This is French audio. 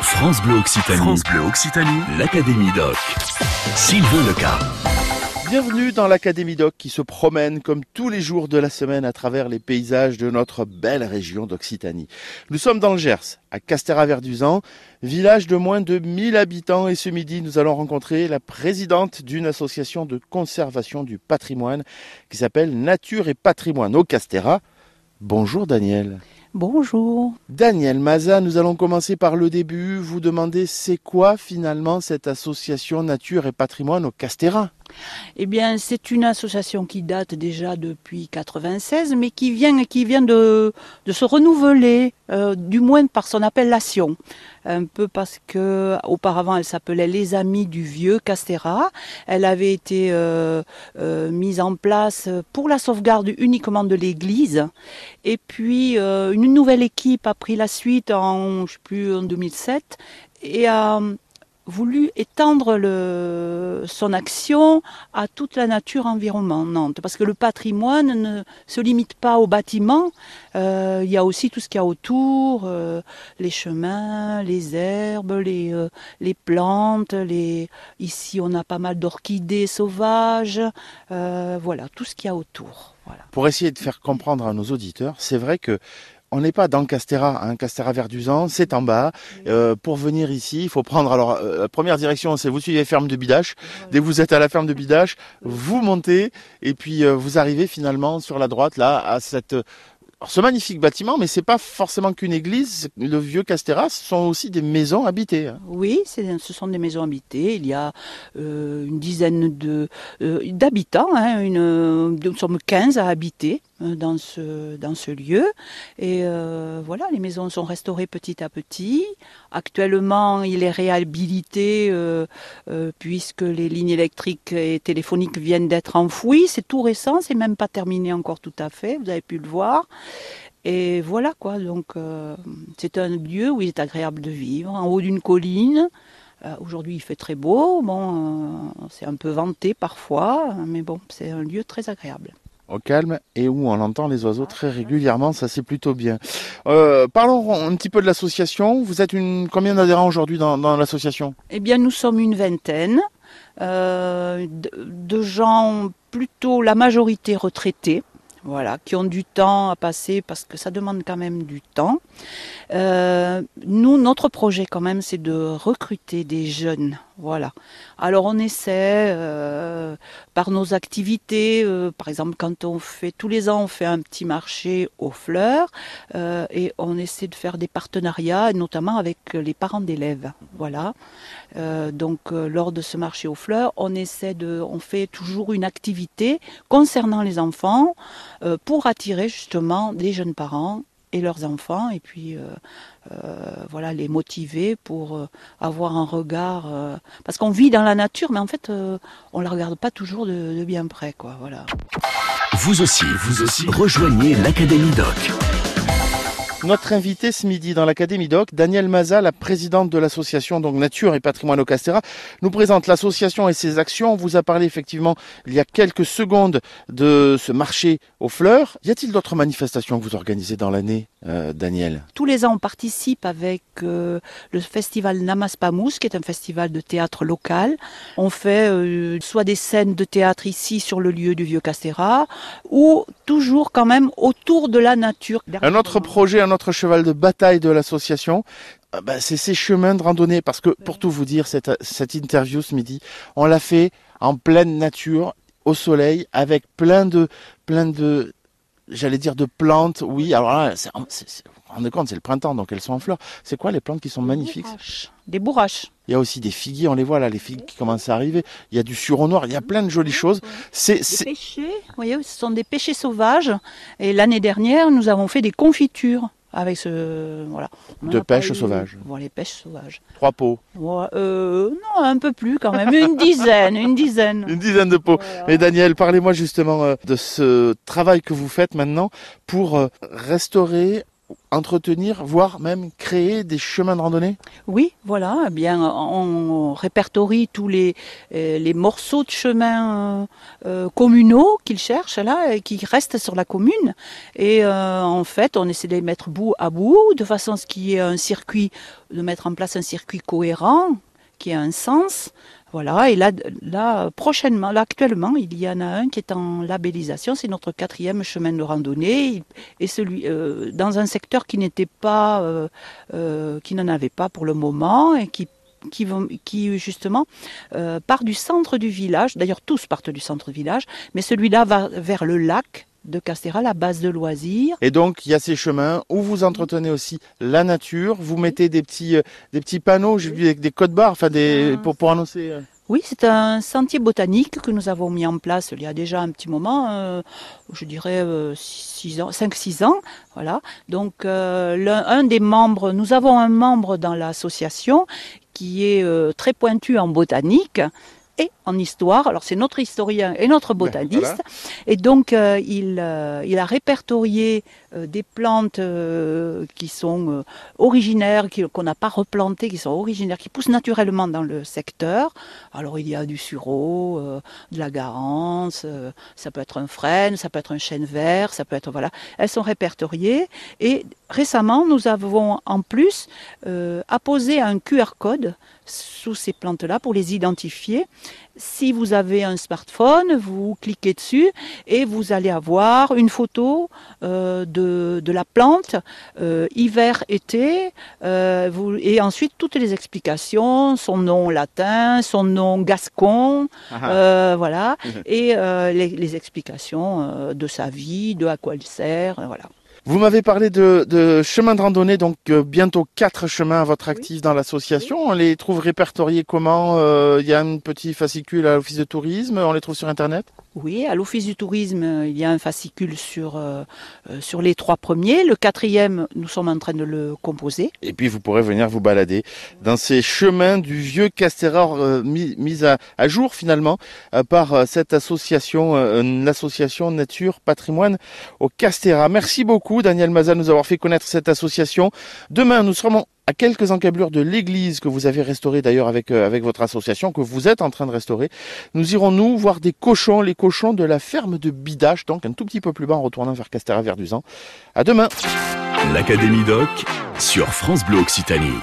France Bleu Occitanie. France Bleu Occitanie. L'Académie Doc. Sylvain Leca. Bienvenue dans l'Académie Doc qui se promène comme tous les jours de la semaine à travers les paysages de notre belle région d'Occitanie. Nous sommes dans le Gers, à Castéra-Verduzan, village de moins de 1000 habitants et ce midi nous allons rencontrer la présidente d'une association de conservation du patrimoine qui s'appelle Nature et Patrimoine au Castéra. Bonjour Daniel. Bonjour. Daniel Maza, nous allons commencer par le début. Vous demandez c'est quoi finalement cette association Nature et Patrimoine au Castéra? Eh bien, c'est une association qui date déjà depuis 96, mais qui vient, de, se renouveler, euh, du moins par son appellation. Un peu parce que auparavant, elle s'appelait Les Amis du Vieux Castéra. Elle avait été euh, euh, mise en place pour la sauvegarde uniquement de l'église. Et puis, une nouvelle équipe a pris la suite en, je en 2007 et a voulu étendre son action à toute la nature environnante, parce que le patrimoine ne se limite pas aux bâtiments, euh, il y a aussi tout ce qu'il y a autour, euh, les chemins, les herbes, les, euh, les plantes, les... ici on a pas mal d'orchidées sauvages, voilà, tout ce qu'il y a autour. Pour essayer de faire comprendre à nos auditeurs, c'est vrai que on n'est pas dans Castéra, hein. Castéra Verduzan, c'est en bas. Euh, pour venir ici, il faut prendre alors euh, la première direction, c'est vous suivez ferme de Bidache. Dès que vous êtes à la ferme de Bidache, vous montez et puis euh, vous arrivez finalement sur la droite là à cette ce magnifique bâtiment, mais c'est pas forcément qu'une église. Le vieux Castéra, ce sont aussi des maisons habitées. Hein. Oui, ce sont des maisons habitées. Il y a euh, une dizaine de euh, d'habitants. Hein, une, nous sommes 15 à habiter dans ce dans ce lieu. Et voilà, les maisons sont restaurées petit à petit. Actuellement, il est réhabilité puisque les lignes électriques et téléphoniques viennent d'être enfouies. C'est tout récent, c'est même pas terminé encore tout à fait. Vous avez pu le voir. Et voilà quoi, donc euh, c'est un lieu où il est agréable de vivre, en haut d'une colline. Euh, aujourd'hui il fait très beau, bon, euh, c'est un peu venté parfois, mais bon, c'est un lieu très agréable. Au calme et où on entend les oiseaux très régulièrement, ça c'est plutôt bien. parlons un petit peu de l'association. Vous êtes une combien d'adhérents aujourd'hui dans, dans l'association? Eh bien, nous sommes une vingtaine de gens plutôt la majorité retraités voilà, qui ont du temps à passer parce que ça demande quand même du temps. Euh, nous, notre projet quand même, c'est de recruter des jeunes. Voilà. Alors on essaie euh, par nos activités, euh, par exemple quand on fait tous les ans on fait un petit marché aux fleurs et on essaie de faire des partenariats, notamment avec les parents d'élèves. Voilà. donc lors de ce marché aux fleurs, on essaie de, on fait toujours une activité concernant les enfants pour attirer justement les jeunes parents et leurs enfants et puis euh, euh, voilà les motiver pour euh, avoir un regard parce qu'on vit dans la nature mais en fait on la regarde pas toujours de, de, bien près quoi voilà. Vous aussi, vous aussi rejoignez l'Académie Doc. Notre invité ce midi dans l'Académie Doc, Daniel Maza, la présidente de l'association donc Nature et Patrimoine au Castéra, nous présente l'association et ses actions. On vous a parlé effectivement il y a quelques secondes de ce marché aux fleurs. Y a-t-il d'autres manifestations que vous organisez dans l'année, euh, Daniel Tous les ans, on participe avec euh, le festival Namas Pamous, qui est un festival de théâtre local. On fait euh, soit des scènes de théâtre ici sur le lieu du Vieux Castéra, ou toujours quand même autour de la nature. Un autre projet, notre cheval de bataille de l'association, euh, bah, c'est ces chemins de randonnée. Parce que, pour tout vous dire, cette, cette interview ce midi, on l'a fait en pleine nature, au soleil, avec plein de, plein de, j'allais dire de plantes. Oui, alors là, c'est, vous rendez compte, c'est le printemps, donc elles sont en fleurs. C'est quoi les plantes qui sont magnifiques Des bourraches. Il y a aussi des figuiers, on les voit là, les figues qui commencent à arriver. Il y a du sureau noir, il y a plein de jolies choses. C'est, des pêchers, vous voyez, ce sont des pêchers sauvages. Et l'année dernière, nous avons fait des confitures avec ce voilà. de pêche sauvage. Voilà, les pêches sauvages. Trois pots. Euh, non, un peu plus quand même, une dizaine, une dizaine. Une dizaine de pots. Et Daniel, parlez-moi justement euh, de ce travail que vous faites maintenant pour euh, restaurer entretenir, voire même créer des chemins de randonnée? Oui, voilà. Eh bien, on répertorie tous les, euh, les morceaux de chemin euh, communaux qu'ils cherchent là, et qui restent sur la commune. Et euh, en fait, on essaie de les mettre bout à bout, de façon à ce qu'il y ait un circuit, de mettre en place un circuit cohérent, qui a un sens. Voilà, et là, là, prochainement, là, actuellement, il y en a un qui est en labellisation, c'est notre quatrième chemin de randonnée, et celui euh, dans un secteur qui n'était pas, euh, euh, qui n'en avait pas pour le moment, et qui qui, justement part du centre du village. D'ailleurs, tous partent du centre du village, mais celui-là va vers le lac de Castéra, la base de loisirs. Et donc, il y a ces chemins où vous entretenez aussi la nature. Vous mettez des petits, euh, des petits panneaux, j'ai vu avec des codes barres, enfin des, ah. pour, pour annoncer. Euh. Oui, c'est un sentier botanique que nous avons mis en place il y a déjà un petit moment, euh, je dirais 5-6 ans. Voilà. Donc, un des membres, nous avons un membre dans l'association qui est très pointu en botanique et en histoire. Alors c'est notre historien et notre ben, botaniste. Et donc euh, il, euh, il, a répertorié euh, des plantes qui sont originaires, qu'on n'a pas replantées, qui sont originaires, qui poussent naturellement dans le secteur. Alors il y a du sureau, de la garance, ça peut être un frêne, ça peut être un chêne vert, ça peut être voilà. Elles sont répertoriées et récemment nous avons en plus apposé un QR code sous ces plantes-là pour les identifier. Si vous avez un smartphone, vous cliquez dessus et vous allez avoir une photo euh, de, de, la plante euh, hiver-été euh, et ensuite toutes les explications, son nom latin, son nom gascon, ah. voilà, et les, les, explications de sa vie, de à quoi il sert, voilà. Vous m'avez parlé de, de chemins de randonnée, donc euh, bientôt quatre chemins à votre actif dans l'association. On les trouve répertoriés comment euh, Il y a un petit fascicule à l'office de tourisme, on les trouve sur Internet? Oui, à l'Office du tourisme, euh, il y a un fascicule sur, euh, sur les trois premiers. Le quatrième, nous sommes en train de le composer. Et puis vous pourrez venir vous balader dans ces chemins du vieux Castéra mis, à, à, jour finalement par cette association, l'association Nature Patrimoine au Castéra. Merci beaucoup Daniel Maza de nous avoir fait connaître cette association. Demain, nous serons à quelques encablures de l'église que vous avez restaurée d'ailleurs avec, euh, avec votre association, que vous êtes en train de restaurer. Nous irons nous voir des cochons, les cochons de la ferme de Bidache, donc un tout petit peu plus bas en retournant vers Castéra Verduzan. À demain. L'Académie Doc sur France Bleu Occitanie.